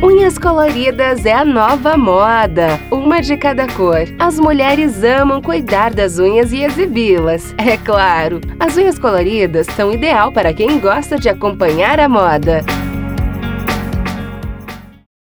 Unhas coloridas é a nova moda, uma de cada cor. As mulheres amam cuidar das unhas e exibi-las, é claro. As unhas coloridas são ideal para quem gosta de acompanhar a moda.